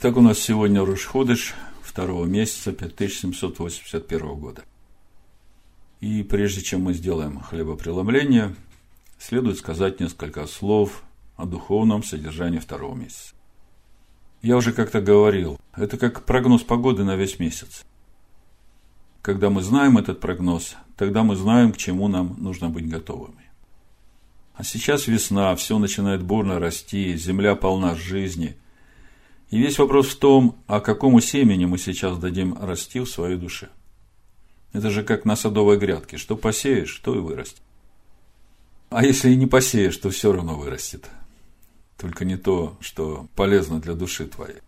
Итак, у нас сегодня Рушходыш второго месяца 5781 года. И прежде чем мы сделаем хлебопреломление, следует сказать несколько слов о духовном содержании второго месяца. Я уже как-то говорил, это как прогноз погоды на весь месяц. Когда мы знаем этот прогноз, тогда мы знаем, к чему нам нужно быть готовыми. А сейчас весна, все начинает бурно расти, земля полна жизни – и весь вопрос в том, а какому семени мы сейчас дадим расти в своей душе. Это же как на садовой грядке. Что посеешь, то и вырастет. А если и не посеешь, то все равно вырастет. Только не то, что полезно для души твоей.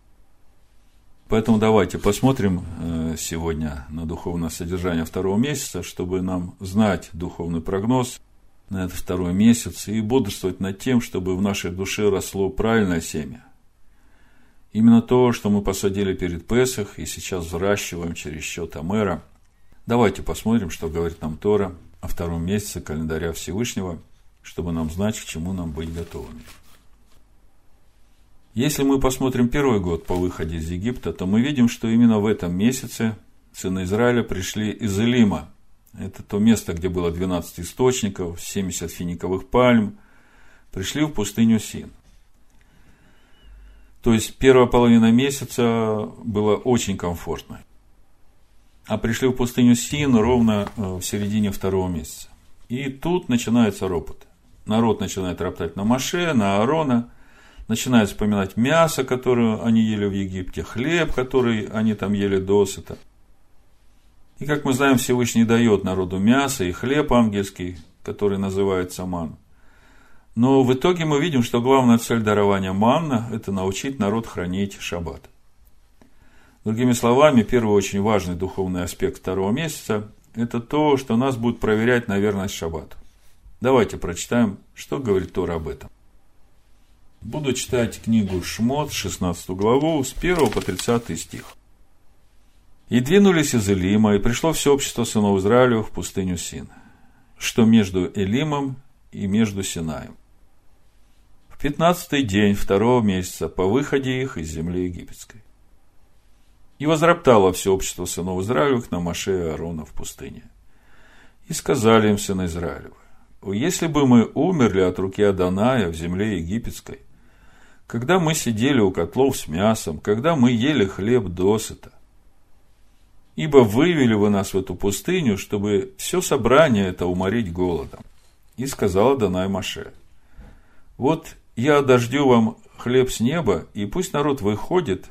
Поэтому давайте посмотрим э, сегодня на духовное содержание второго месяца, чтобы нам знать духовный прогноз на этот второй месяц и бодрствовать над тем, чтобы в нашей душе росло правильное семя, Именно то, что мы посадили перед Песах и сейчас взращиваем через счет Амера. Давайте посмотрим, что говорит нам Тора о втором месяце календаря Всевышнего, чтобы нам знать, к чему нам быть готовыми. Если мы посмотрим первый год по выходе из Египта, то мы видим, что именно в этом месяце сыны Израиля пришли из Элима. Это то место, где было 12 источников, 70 финиковых пальм. Пришли в пустыню Син. То есть первая половина месяца была очень комфортной. А пришли в пустыню Син ровно э, в середине второго месяца. И тут начинается ропот. Народ начинает роптать на Маше, на Аарона, начинает вспоминать мясо, которое они ели в Египте, хлеб, который они там ели досыта. И как мы знаем, Всевышний дает народу мясо и хлеб ангельский, который называется ман. Но в итоге мы видим, что главная цель дарования манна – это научить народ хранить шаббат. Другими словами, первый очень важный духовный аспект второго месяца – это то, что нас будет проверять на верность шаббату. Давайте прочитаем, что говорит Тора об этом. Буду читать книгу Шмот, 16 главу, с 1 по 30 стих. «И двинулись из Элима, и пришло все общество сынов Израилю в пустыню Син, что между Элимом и между Синаем пятнадцатый день второго месяца по выходе их из земли египетской. И возроптало все общество сынов Израилевых на Маше и Аарона в пустыне. И сказали им сыны Израилевы, если бы мы умерли от руки Аданая в земле египетской, когда мы сидели у котлов с мясом, когда мы ели хлеб досыта, ибо вывели вы нас в эту пустыню, чтобы все собрание это уморить голодом. И сказала Данай Маше, вот я дождю вам хлеб с неба, и пусть народ выходит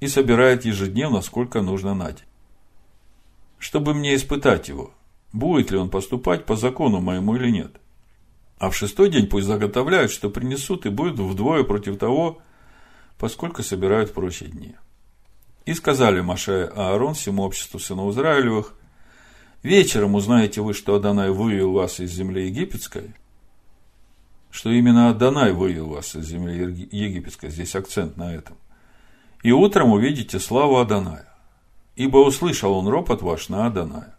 и собирает ежедневно, сколько нужно на день. Чтобы мне испытать его, будет ли он поступать по закону моему или нет. А в шестой день пусть заготовляют, что принесут, и будет вдвое против того, поскольку собирают в прочие дни. И сказали Маше Аарон всему обществу сынов Израилевых, вечером узнаете вы, что Адонай вывел вас из земли египетской – что именно Адонай вывел вас из земли египетской. Здесь акцент на этом. И утром увидите славу Адоная. Ибо услышал он ропот ваш на Адоная.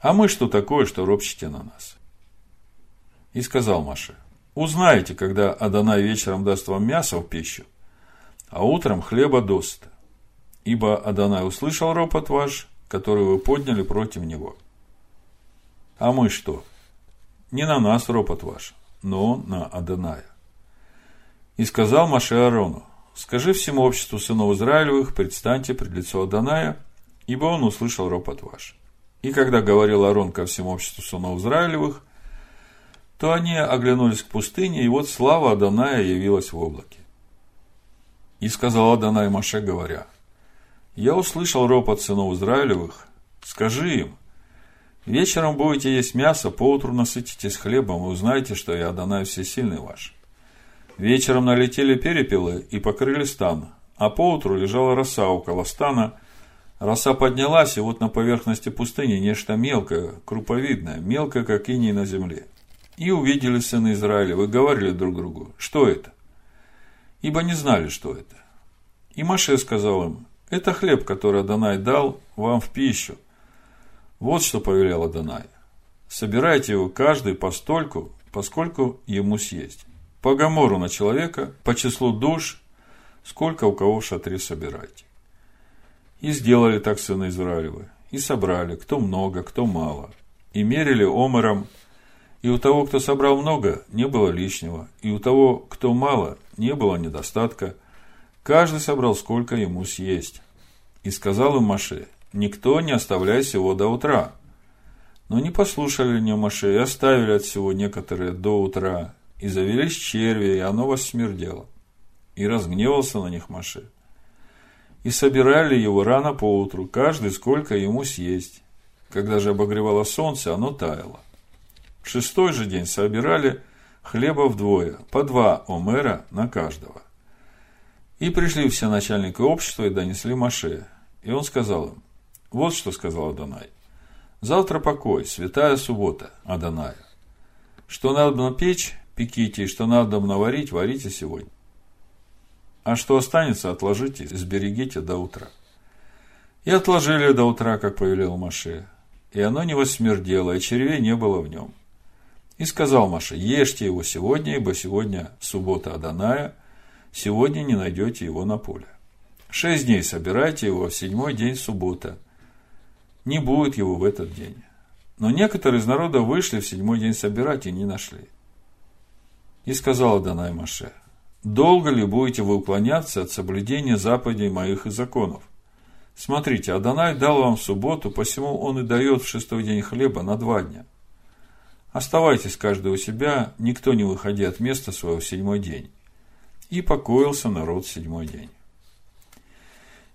А мы что такое, что ропщите на нас? И сказал Маше, узнаете, когда Адонай вечером даст вам мясо в пищу, а утром хлеба досыта. Ибо Адонай услышал ропот ваш, который вы подняли против него. А мы что? Не на нас ропот ваш, но на Адоная. И сказал Маше Аарону, скажи всему обществу сынов Израилевых, предстаньте пред лицо Адоная, ибо он услышал ропот ваш. И когда говорил Аарон ко всему обществу сынов Израилевых, то они оглянулись к пустыне, и вот слава Адоная явилась в облаке. И сказал Адонай Маше, говоря, «Я услышал ропот сынов Израилевых, скажи им, Вечером будете есть мясо, поутру насытитесь хлебом и узнаете, что я Адонай Всесильный ваш. Вечером налетели перепелы и покрыли стан, а поутру лежала роса около стана. Роса поднялась, и вот на поверхности пустыни нечто мелкое, круповидное, мелкое, как иней на земле. И увидели сыны Израиля, вы говорили друг другу, что это? Ибо не знали, что это. И Маше сказал им, это хлеб, который Адонай дал вам в пищу – вот что повелел Адонай. Собирайте его каждый постольку, поскольку ему съесть. По гамору на человека, по числу душ, сколько у кого в шатре собирайте. И сделали так сыны Израилевы, и собрали, кто много, кто мало, и мерили омером, и у того, кто собрал много, не было лишнего, и у того, кто мало, не было недостатка. Каждый собрал, сколько ему съесть. И сказал им Маше, никто не оставляй всего до утра. Но не послушали не Маше и оставили от всего некоторые до утра, и завелись черви, и оно вас смердело. И разгневался на них Маше. И собирали его рано поутру, каждый сколько ему съесть. Когда же обогревало солнце, оно таяло. В шестой же день собирали хлеба вдвое, по два омера на каждого. И пришли все начальники общества и донесли Маше. И он сказал им, вот что сказал Адонай. Завтра покой, святая суббота Адоная. Что надо печь, пеките, и что надо наварить, варите сегодня. А что останется, отложите, сберегите до утра. И отложили до утра, как повелел Маше. И оно не восмердело, и червей не было в нем. И сказал Маше, ешьте его сегодня, ибо сегодня суббота Аданая, сегодня не найдете его на поле. Шесть дней собирайте его, в седьмой день суббота. Не будет его в этот день. Но некоторые из народа вышли в седьмой день собирать и не нашли. И сказал Адонай Маше, долго ли будете вы уклоняться от соблюдения заповедей моих и законов? Смотрите, Адонай дал вам субботу, посему он и дает в шестой день хлеба на два дня – Оставайтесь каждый у себя, никто не выходи от места своего в седьмой день. И покоился народ в седьмой день.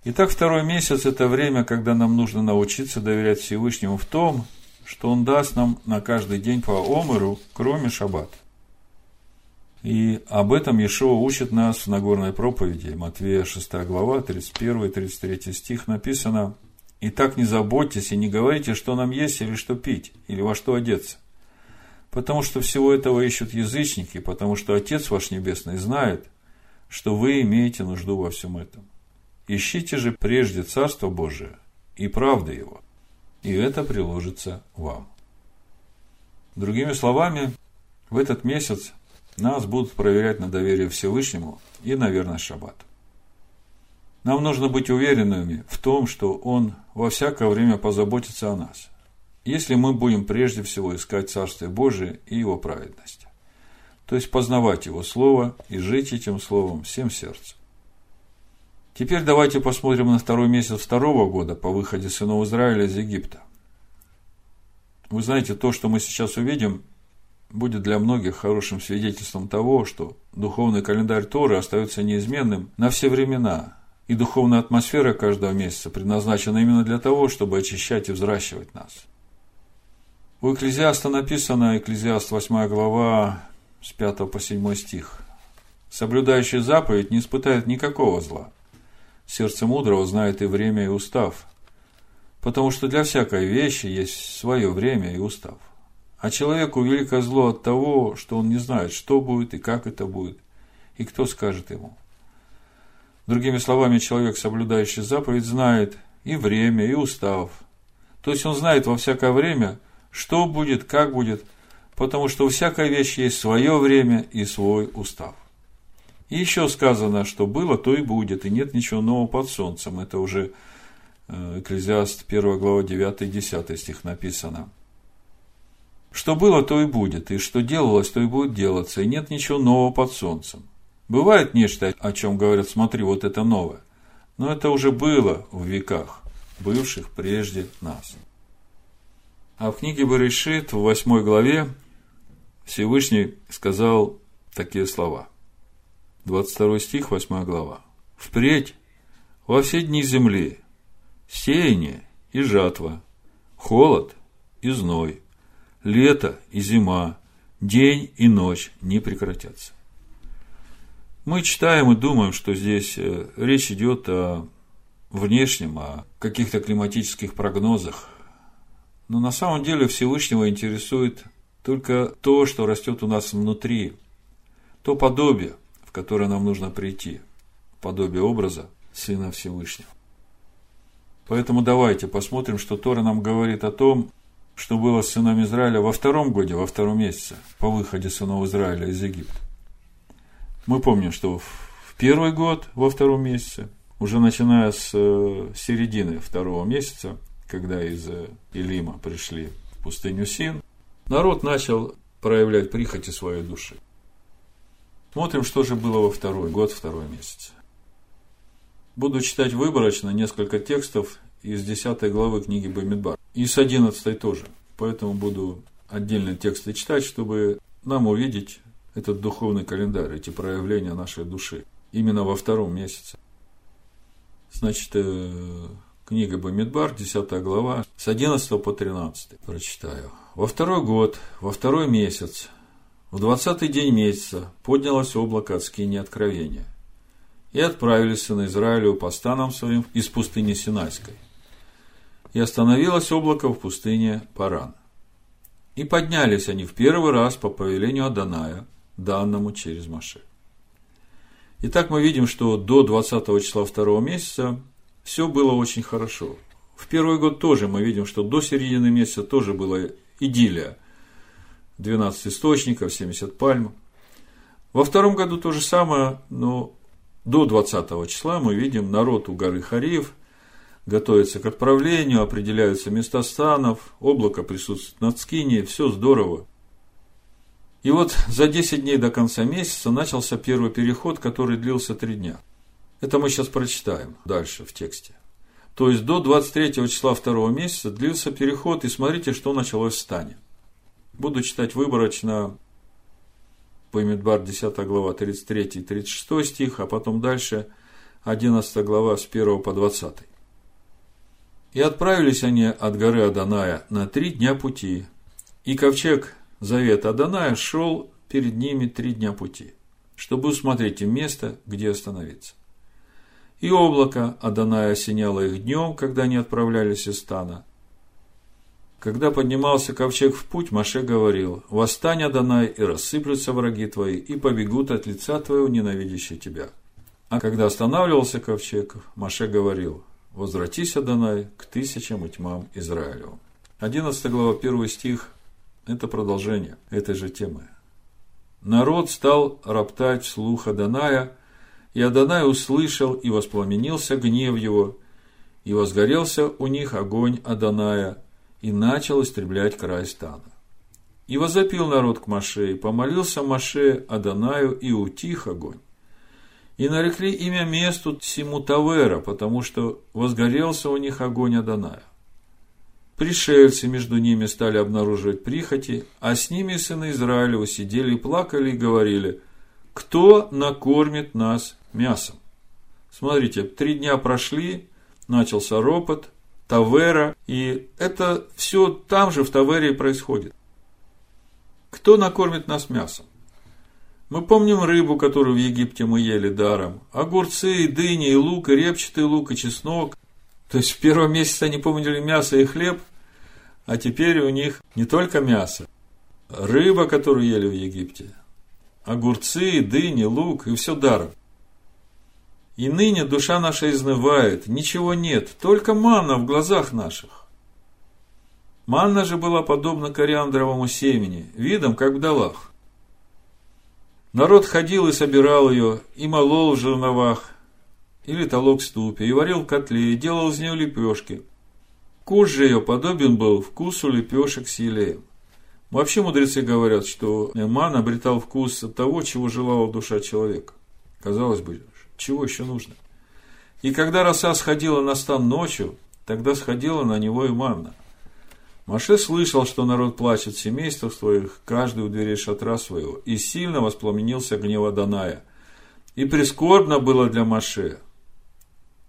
Итак, второй месяц – это время, когда нам нужно научиться доверять Всевышнему в том, что Он даст нам на каждый день по омеру, кроме шаббата. И об этом Ешова учит нас в Нагорной проповеди, Матвея 6 глава, 31-33 стих написано «И так не заботьтесь и не говорите, что нам есть или что пить, или во что одеться, Потому что всего этого ищут язычники, потому что Отец ваш Небесный знает, что вы имеете нужду во всем этом. Ищите же прежде Царство Божие и правды Его, и это приложится вам. Другими словами, в этот месяц нас будут проверять на доверие Всевышнему и на верность Шаббату. Нам нужно быть уверенными в том, что Он во всякое время позаботится о нас – если мы будем прежде всего искать Царствие Божие и Его праведность. То есть познавать Его Слово и жить этим Словом всем сердцем. Теперь давайте посмотрим на второй месяц второго года по выходе сынов Израиля из Египта. Вы знаете, то, что мы сейчас увидим, будет для многих хорошим свидетельством того, что духовный календарь Торы остается неизменным на все времена, и духовная атмосфера каждого месяца предназначена именно для того, чтобы очищать и взращивать нас – у Экклезиаста написано, Экклезиаст 8 глава, с 5 по 7 стих. Соблюдающий заповедь не испытает никакого зла. Сердце мудрого знает и время, и устав. Потому что для всякой вещи есть свое время и устав. А человеку великое зло от того, что он не знает, что будет и как это будет, и кто скажет ему. Другими словами, человек, соблюдающий заповедь, знает и время, и устав. То есть он знает во всякое время – что будет, как будет, потому что у всякой вещи есть свое время и свой устав. И еще сказано, что было, то и будет, и нет ничего нового под солнцем. Это уже э, Экклезиаст 1 глава 9-10 стих написано. Что было, то и будет, и что делалось, то и будет делаться, и нет ничего нового под солнцем. Бывает нечто, о чем говорят, смотри, вот это новое. Но это уже было в веках, бывших прежде нас. А в книге Баришит, в восьмой главе, Всевышний сказал такие слова. 22 стих, 8 глава. «Впредь во все дни земли сеяние и жатва, холод и зной, лето и зима, день и ночь не прекратятся». Мы читаем и думаем, что здесь э, речь идет о внешнем, о каких-то климатических прогнозах, но на самом деле Всевышнего интересует только то, что растет у нас внутри, то подобие, которое нам нужно прийти, подобие образа Сына Всевышнего. Поэтому давайте посмотрим, что Тора нам говорит о том, что было с сынами Израиля во втором годе, во втором месяце, по выходе сынов Израиля из Египта. Мы помним, что в первый год, во втором месяце, уже начиная с э, середины второго месяца, когда из Илима пришли в пустыню Син, народ начал проявлять прихоти своей души. Смотрим, что же было во второй год, второй месяц. Буду читать выборочно несколько текстов из 10 главы книги Бамидбар. И с 11 тоже. Поэтому буду отдельные тексты читать, чтобы нам увидеть этот духовный календарь, эти проявления нашей души. Именно во втором месяце. Значит, э, книга Бамидбар, 10 глава, с 11 по 13 прочитаю. Во второй год, во второй месяц, в двадцатый день месяца поднялось облако от скини откровения. И отправились сыны Израилю по станам своим из пустыни Синайской. И остановилось облако в пустыне Паран. И поднялись они в первый раз по повелению Аданая, данному через Маше. Итак, мы видим, что до 20 числа второго месяца все было очень хорошо. В первый год тоже мы видим, что до середины месяца тоже была идиллия. 12 источников, 70 пальм. Во втором году то же самое, но до 20 числа мы видим народ у горы Хариев готовится к отправлению, определяются места станов, облако присутствует над Скинией, все здорово. И вот за 10 дней до конца месяца начался первый переход, который длился 3 дня. Это мы сейчас прочитаем дальше в тексте. То есть до 23 числа второго месяца длился переход, и смотрите, что началось в стане. Буду читать выборочно Бамидбар 10 глава 33 и 36 стих, а потом дальше 11 глава с 1 по 20. И отправились они от горы Аданая на три дня пути, и ковчег завета Аданая шел перед ними три дня пути, чтобы усмотреть им место, где остановиться. И облако Аданая осеняло их днем, когда они отправлялись из стана, когда поднимался ковчег в путь, Маше говорил, «Восстань, Адонай, и рассыплются враги твои, и побегут от лица твоего, ненавидящие тебя». А когда останавливался ковчег, Маше говорил, «Возвратись, Адонай, к тысячам и тьмам Израилю». 11 глава, 1 стих – это продолжение этой же темы. Народ стал роптать вслух Адоная, и Адонай услышал и воспламенился гнев его, и возгорелся у них огонь Адоная, и начал истреблять край стана. И возопил народ к Маше, и помолился Маше Адонаю, и утих огонь. И нарекли имя месту Симу Тавера, потому что возгорелся у них огонь Адоная. Пришельцы между ними стали обнаруживать прихоти, а с ними сыны Израилева сидели и плакали и говорили, кто накормит нас мясом? Смотрите, три дня прошли, начался ропот, Тавера, и это все там же в Тавере происходит. Кто накормит нас мясом? Мы помним рыбу, которую в Египте мы ели даром, огурцы, и дыни, и лук, и репчатый лук, и чеснок. То есть в первом месяце они помнили мясо и хлеб, а теперь у них не только мясо, рыба, которую ели в Египте, огурцы, дыни, лук, и все даром. И ныне душа наша изнывает, ничего нет, только манна в глазах наших. Манна же была подобна кориандровому семени, видом, как в долах. Народ ходил и собирал ее, и молол в жерновах, или толок ступе, и варил в котле, и делал из нее лепешки. Вкус же ее подобен был вкусу лепешек с елеем. Вообще мудрецы говорят, что ман обретал вкус от того, чего желала душа человека. Казалось бы, чего еще нужно? И когда роса сходила на стан ночью, тогда сходила на него и манна. Маше слышал, что народ плачет в семействах своих, каждый у дверей шатра своего, и сильно воспламенился гнев Даная. И прискорбно было для Маше.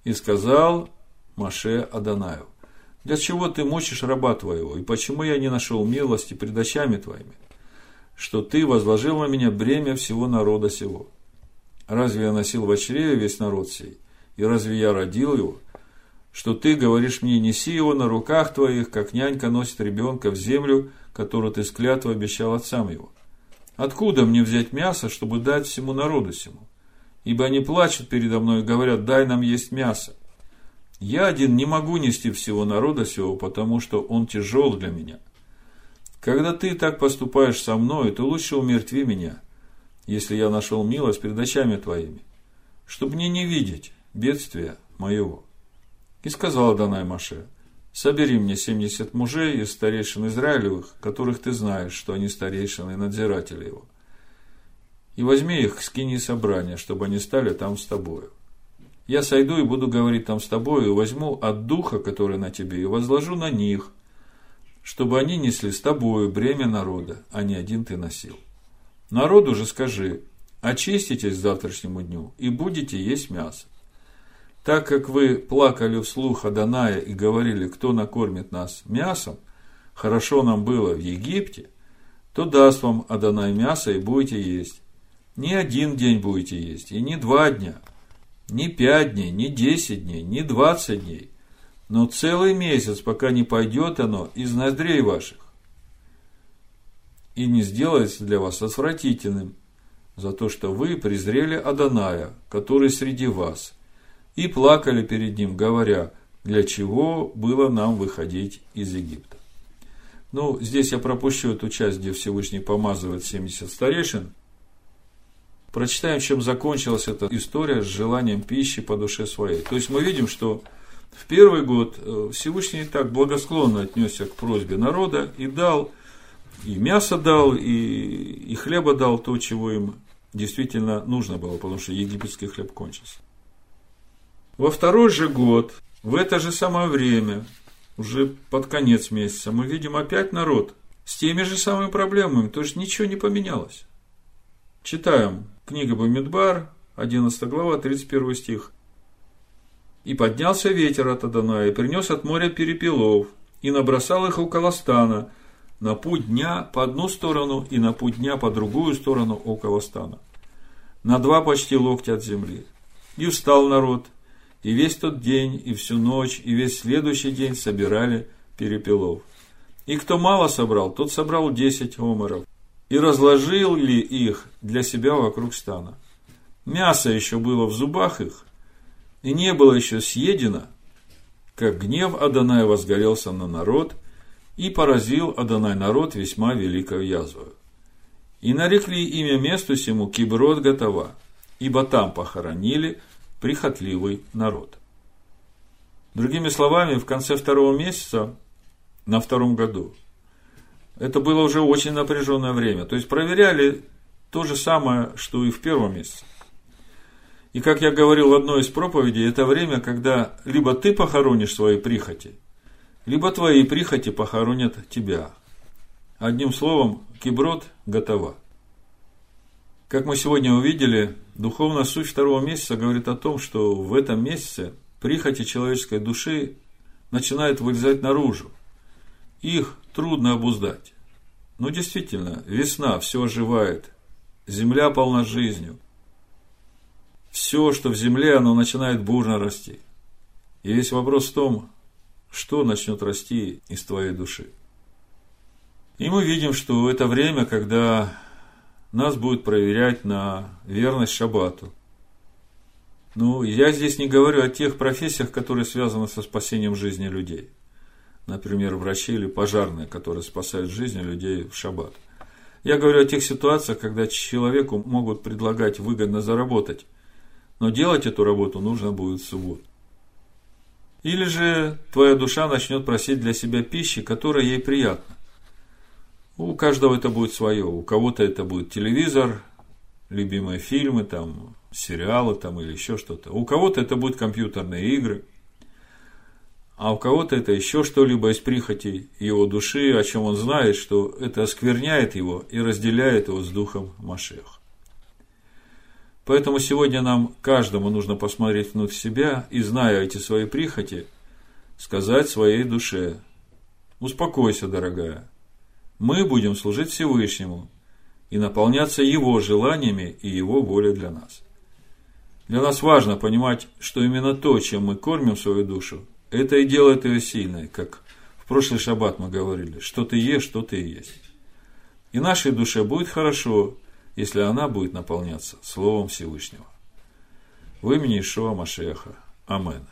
И сказал Маше Адонаю, «Для чего ты мучишь раба твоего, и почему я не нашел милости пред очами твоими, что ты возложил на меня бремя всего народа сего?» Разве я носил в чреве весь народ сей? И разве я родил его? Что ты говоришь мне, неси его на руках твоих, как нянька носит ребенка в землю, которую ты с клятвой обещал отцам его. Откуда мне взять мясо, чтобы дать всему народу сему? Ибо они плачут передо мной и говорят, дай нам есть мясо. Я один не могу нести всего народа сего, потому что он тяжел для меня. Когда ты так поступаешь со мной, то лучше умертви меня, если я нашел милость перед очами твоими. чтобы мне не видеть бедствия моего. И сказал Адонай Маше, собери мне семьдесят мужей из старейшин Израилевых, которых ты знаешь, что они старейшины и надзиратели его. И возьми их к скини собрания, чтобы они стали там с тобою. Я сойду и буду говорить там с тобою, и возьму от духа, который на тебе, и возложу на них, чтобы они несли с тобою бремя народа, а не один ты носил. Народу же скажи, очиститесь к завтрашнему дню, и будете есть мясо. Так как вы плакали вслух Аданая и говорили, кто накормит нас мясом, хорошо нам было в Египте, то даст вам Адонай мясо и будете есть. Не один день будете есть, и не два дня, не пять дней, не десять дней, не двадцать дней, но целый месяц, пока не пойдет оно из ноздрей ваших и не сделается для вас отвратительным за то, что вы презрели Аданая, который среди вас – и плакали перед ним, говоря, для чего было нам выходить из Египта. Ну, здесь я пропущу эту часть, где Всевышний помазывает 70 старейшин. Прочитаем, чем закончилась эта история с желанием пищи по душе своей. То есть мы видим, что в первый год э, Всевышний так благосклонно отнесся к просьбе народа и дал, и мясо дал, и, и хлеба дал то, чего им действительно нужно было, потому что египетский хлеб кончился. Во второй же год, в это же самое время, уже под конец месяца, мы видим опять народ с теми же самыми проблемами, то есть ничего не поменялось. Читаем книга Бамидбар, 11 глава, 31 стих. «И поднялся ветер от Адана, и принес от моря перепелов, и набросал их около стана, на путь дня по одну сторону и на путь дня по другую сторону около стана, на два почти локтя от земли. И встал народ, и весь тот день, и всю ночь, и весь следующий день собирали перепелов. И кто мало собрал, тот собрал десять омеров. И разложил ли их для себя вокруг стана. Мясо еще было в зубах их, и не было еще съедено, как гнев Адонай возгорелся на народ, и поразил Адонай народ весьма великою язвою. И нарекли имя месту сему Киброд Готова, ибо там похоронили прихотливый народ. Другими словами, в конце второго месяца, на втором году, это было уже очень напряженное время. То есть проверяли то же самое, что и в первом месяце. И как я говорил в одной из проповедей, это время, когда либо ты похоронишь свои прихоти, либо твои прихоти похоронят тебя. Одним словом, киброд готова. Как мы сегодня увидели, духовная суть второго месяца говорит о том, что в этом месяце прихоти человеческой души начинают вылезать наружу. Их трудно обуздать. Но действительно, весна, все оживает, земля полна жизнью. Все, что в земле, оно начинает бурно расти. И весь вопрос в том, что начнет расти из твоей души. И мы видим, что это время, когда нас будет проверять на верность шаббату. Ну, я здесь не говорю о тех профессиях, которые связаны со спасением жизни людей. Например, врачи или пожарные, которые спасают жизни людей в шаббат. Я говорю о тех ситуациях, когда человеку могут предлагать выгодно заработать, но делать эту работу нужно будет в субботу. Или же твоя душа начнет просить для себя пищи, которая ей приятна. У каждого это будет свое. У кого-то это будет телевизор, любимые фильмы, там, сериалы там, или еще что-то. У кого-то это будут компьютерные игры. А у кого-то это еще что-либо из прихотей его души, о чем он знает, что это оскверняет его и разделяет его с духом Машех. Поэтому сегодня нам каждому нужно посмотреть внутрь себя и, зная эти свои прихоти, сказать своей душе, успокойся, дорогая, мы будем служить Всевышнему и наполняться Его желаниями и Его волей для нас. Для нас важно понимать, что именно то, чем мы кормим свою душу, это и делает ее сильной, как в прошлый шаббат мы говорили, что ты ешь, что ты есть. И нашей душе будет хорошо, если она будет наполняться Словом Всевышнего. В имени Ишуа Машеха. Амен.